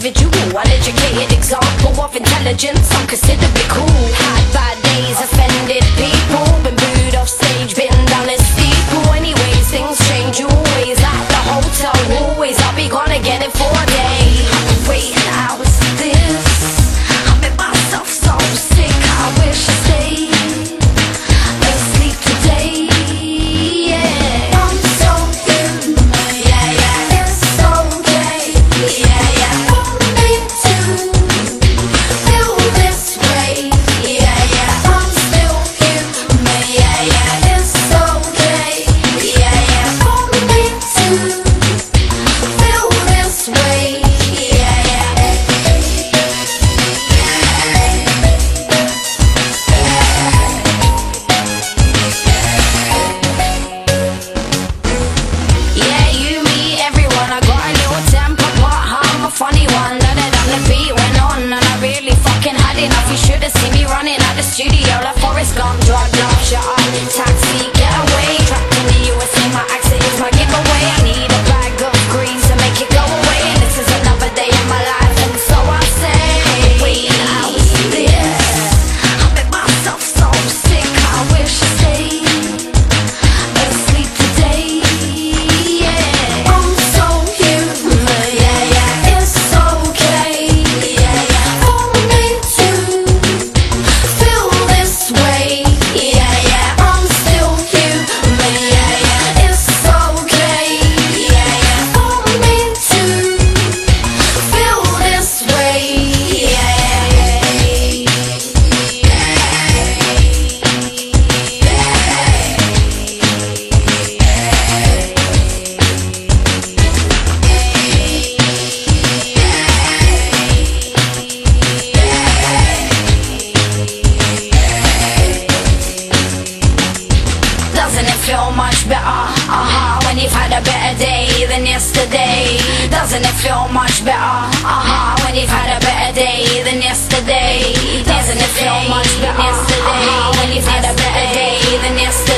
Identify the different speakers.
Speaker 1: individual, uneducated example of intelligence. I'm considerably cool. come to feel much better? Uh-huh, when you've had a better day than yesterday Doesn't it feel much better? Uh-huh, when you've had a better day than yesterday Doesn't it feel much better? Uh-huh, when you've had a better day than yesterday